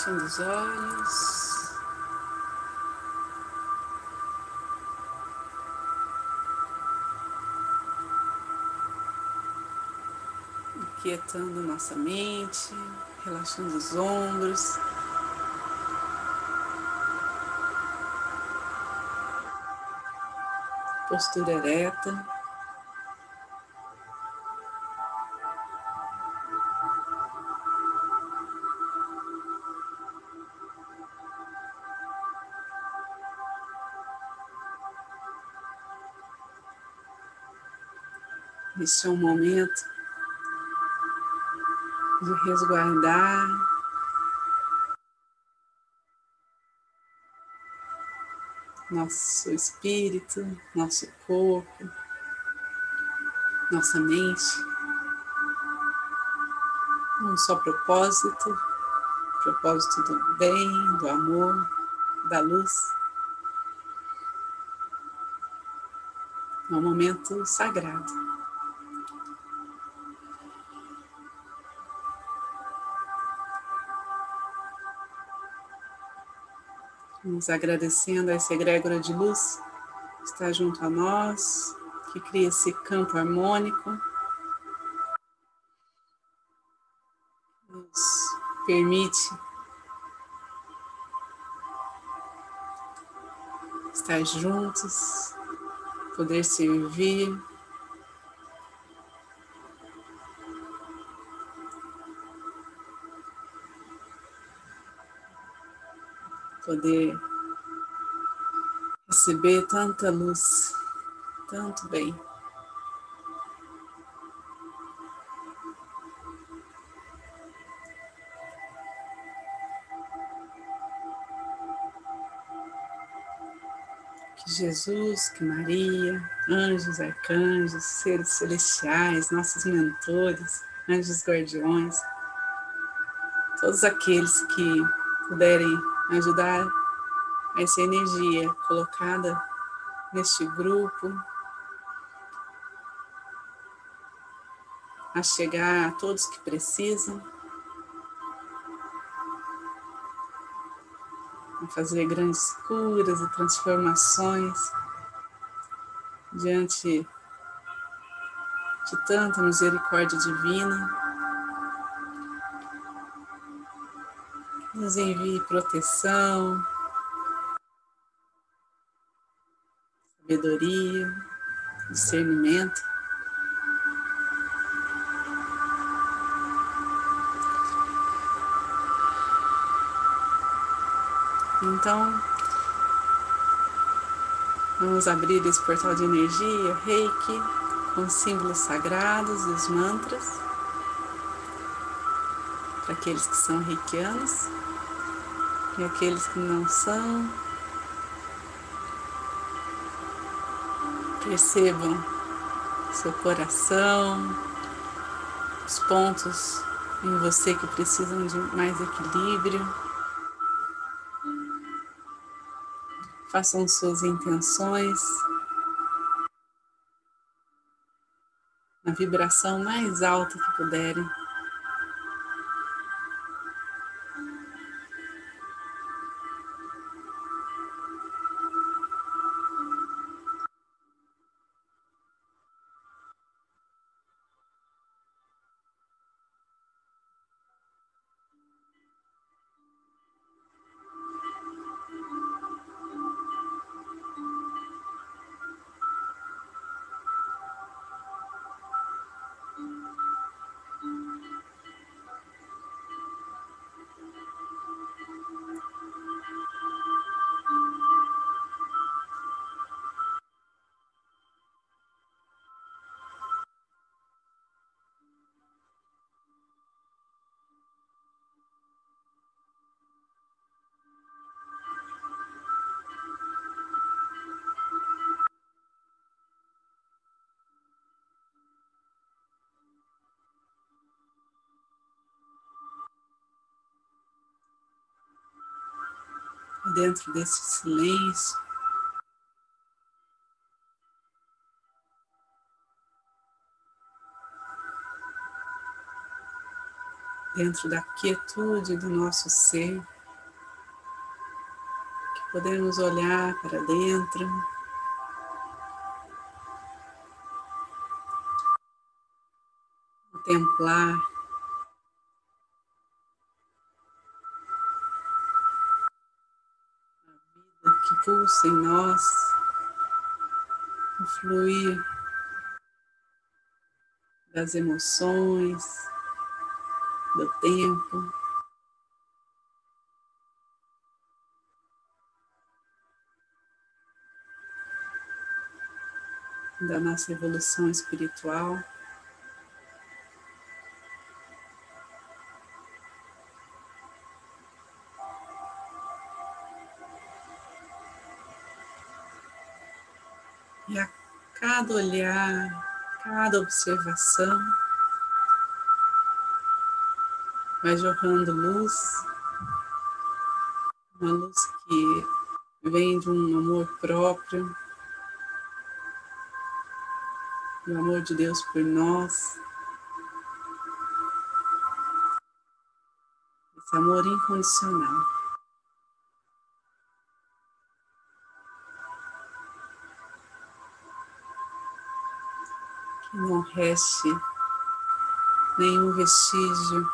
Fechando os olhos. Quietando nossa mente, relaxando os ombros. Postura ereta. Este é um momento de resguardar nosso espírito, nosso corpo, nossa mente. Um só propósito, propósito do bem, do amor, da luz. É um momento sagrado. Vamos agradecendo a essa egrégora de luz que está junto a nós, que cria esse campo harmônico. Nos permite estar juntos, poder servir. poder receber tanta luz, tanto bem. Que Jesus, que Maria, anjos, arcanjos, seres celestiais, nossos mentores, anjos guardiões, todos aqueles que puderem ajudar essa energia colocada neste grupo a chegar a todos que precisam, a fazer grandes curas e transformações diante de tanta misericórdia divina. nos envie proteção, sabedoria, discernimento. Então, vamos abrir esse portal de energia, reiki, com símbolos sagrados os mantras, para aqueles que são reikianos e aqueles que não são. Percebam seu coração, os pontos em você que precisam de mais equilíbrio. Façam suas intenções na vibração mais alta que puderem. Dentro desse silêncio. dentro da quietude do nosso ser, que podemos olhar para dentro. Contemplar pulsa em nós, o fluir das emoções, do tempo. Da nossa evolução espiritual. Cada olhar, cada observação. Vai jorrando luz, uma luz que vem de um amor próprio, do amor de Deus por nós, esse amor incondicional. Não reste nenhum vestígio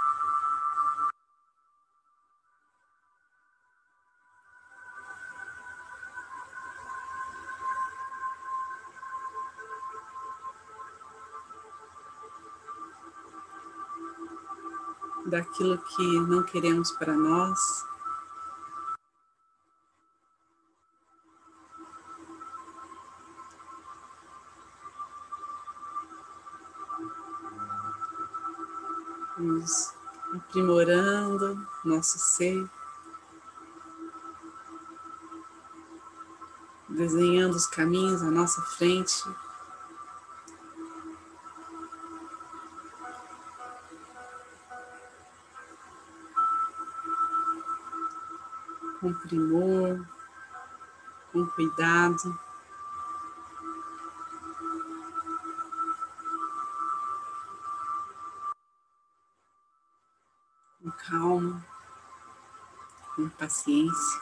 daquilo que não queremos para nós. Nos aprimorando nosso ser, desenhando os caminhos à nossa frente com primor, com cuidado. Com calma, com paciência.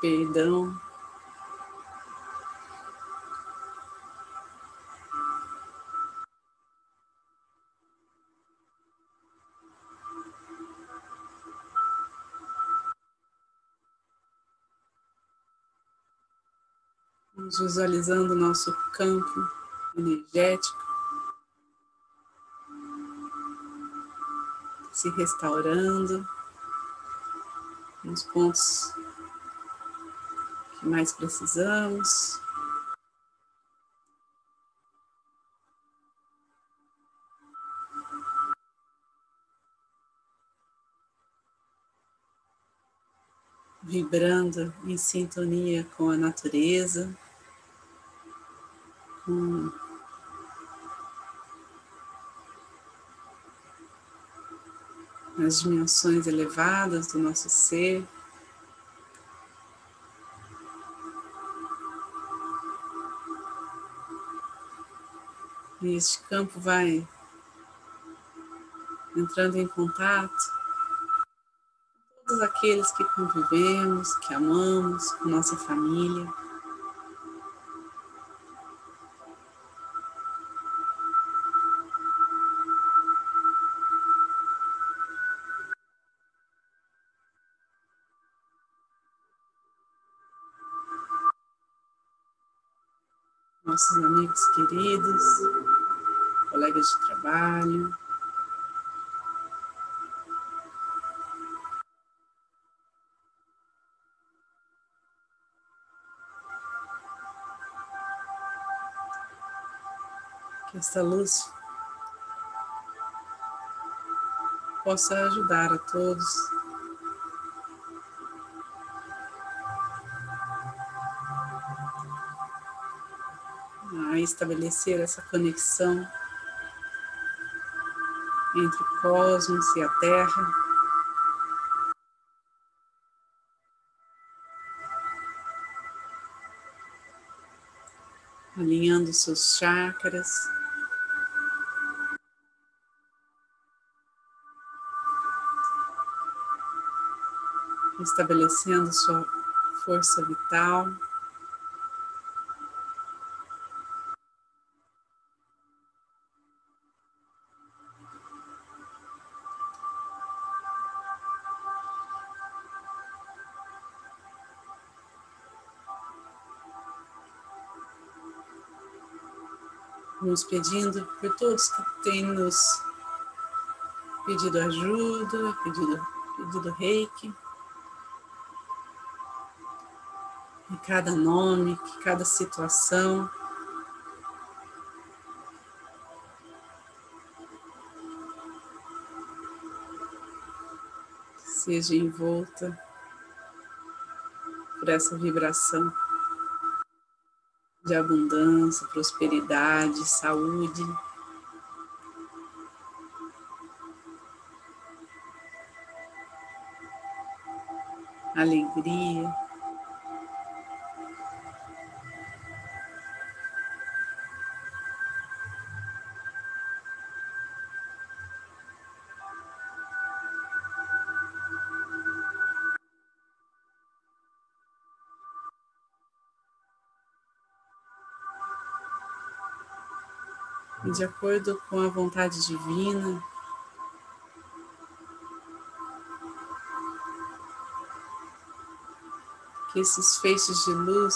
Perdão. Vamos visualizando o nosso campo energético se restaurando nos pontos que mais precisamos. Vibrando em sintonia com a natureza com as dimensões elevadas do nosso ser. E este campo vai entrando em contato com todos aqueles que convivemos, que amamos, com nossa família. Trabalho. Que esta luz possa ajudar a todos estabelecer essa conexão entre o cosmos e a Terra. alinhando seus chakras. Estabelecendo sua força vital. Nos pedindo por todos que têm nos pedido ajuda, pedido, pedido reiki. E cada nome, cada situação. Seja envolta por essa vibração de abundância, prosperidade, saúde. Alegria. E de acordo com a vontade divina, que esses feixes de luz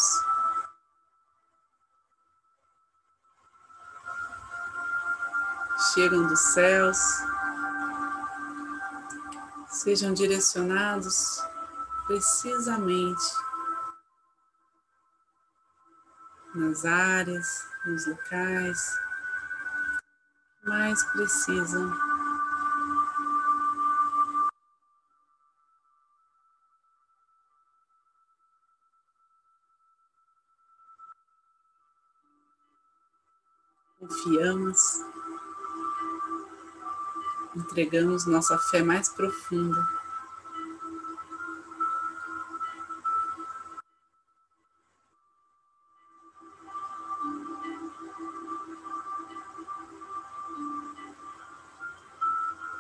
chegam dos céus, sejam direcionados precisamente nas áreas, nos locais mais precisam. Confiamos, entregamos nossa fé mais profunda.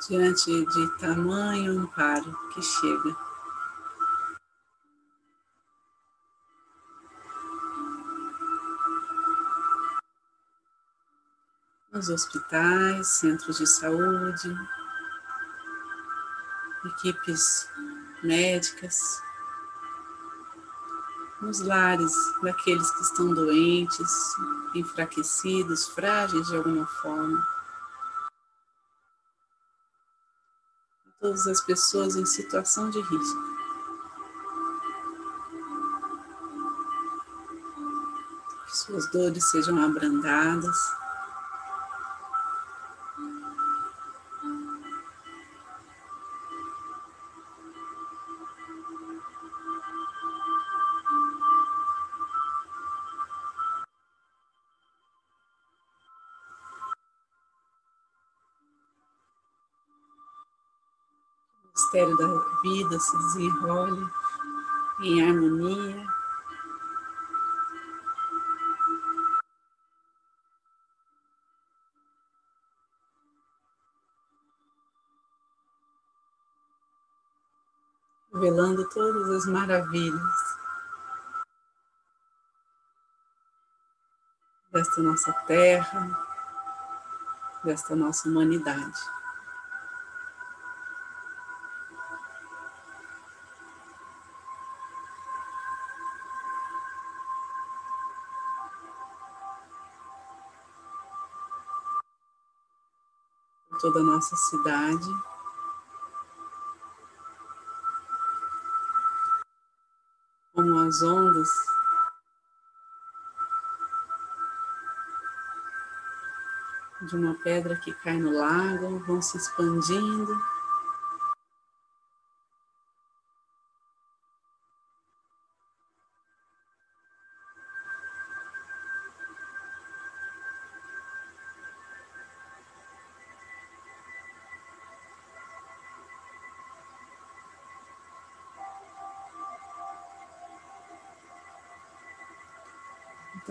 Diante de tamanho amparo que chega. Nos hospitais, centros de saúde, equipes médicas, nos lares daqueles que estão doentes, enfraquecidos, frágeis de alguma forma. Todas as pessoas em situação de risco. Que suas dores sejam abrandadas. Se desenrole em harmonia. Revelando todas as maravilhas desta nossa terra, desta nossa humanidade. Toda a nossa cidade. Como as ondas de uma pedra que cai no lago vão se expandindo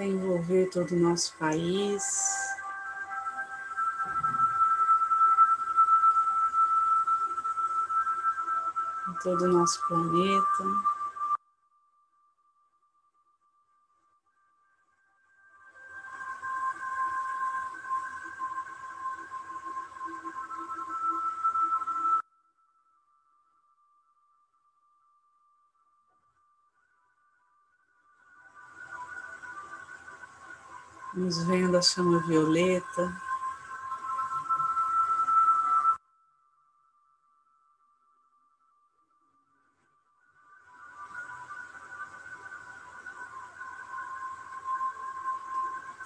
envolver todo o nosso país. Todo o nosso planeta. Vendo a chama violeta.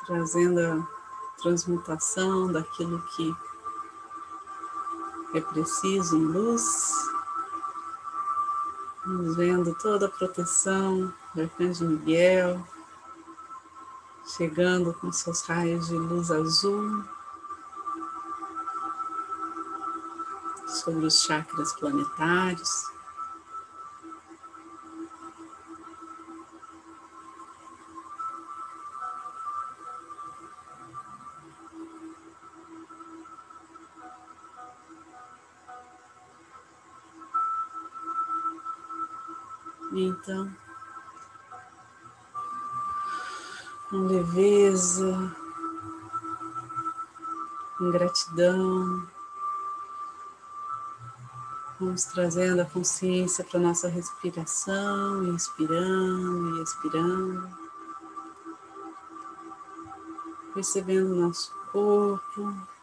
Trazendo a transmutação daquilo que é preciso em luz, vendo toda a proteção do Arcanjo Miguel, chegando com seus raios de luz azul sobre os chakras planetários. Então, com leveza, com gratidão. Vamos trazendo a consciência para nossa respiração, inspirando e expirando. Percebendo o nosso corpo.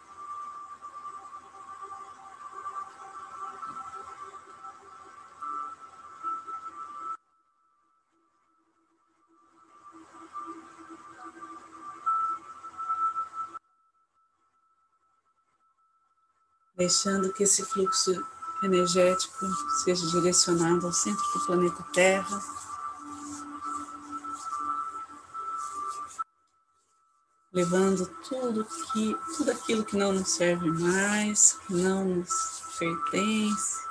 Deixando que esse fluxo energético seja direcionado ao centro do planeta Terra. Levando tudo que tudo aquilo que não nos serve mais, que não nos pertence,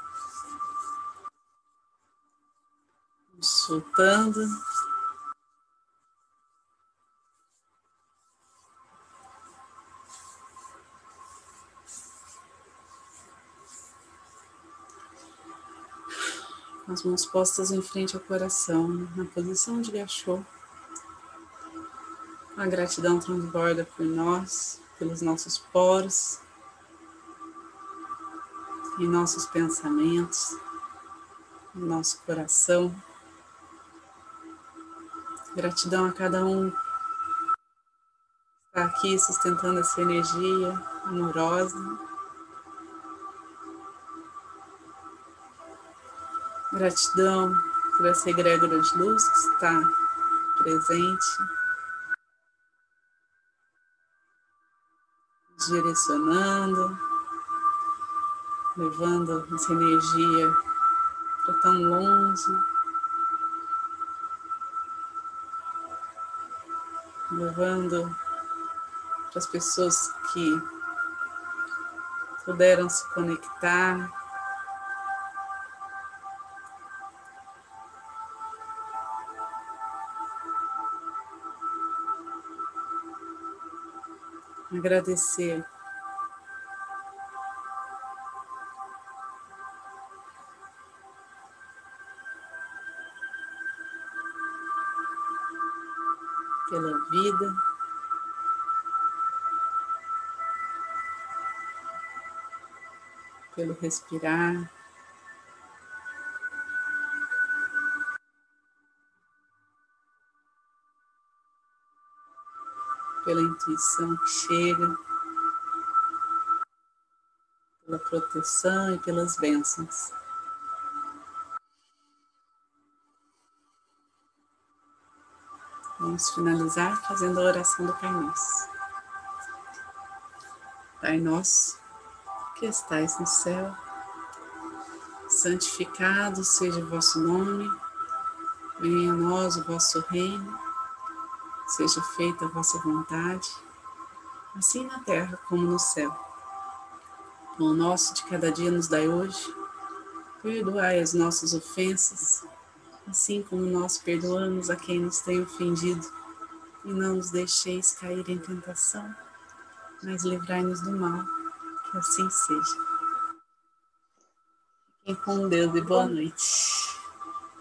soltando as mãos postas em frente ao coração, na posição de gachô. A gratidão transborda por nós, pelos nossos poros, em nossos pensamentos, no nosso coração. Gratidão a cada um que está aqui sustentando essa energia amorosa. Gratidão por essa egrégora de luz que está presente, direcionando, levando essa energia para tão longe, levando para as pessoas que puderam se conectar agradecer. Pela vida, pelo respirar. Pela intuição que chega, pela proteção e pelas bênçãos. Vamos finalizar fazendo a oração do Pai Nosso. Pai Nosso, que estais no céu, santificado seja o vosso nome, venha a nós o vosso reino Seja feita a vossa vontade, assim na terra como no céu. O nosso de cada dia nos dai hoje. Perdoai as nossas ofensas, assim como nós perdoamos a quem nos tem ofendido. e não nos deixeis cair em tentação, mas livrai-nos do mal, que assim seja. Fiquem com Deus e boa noite.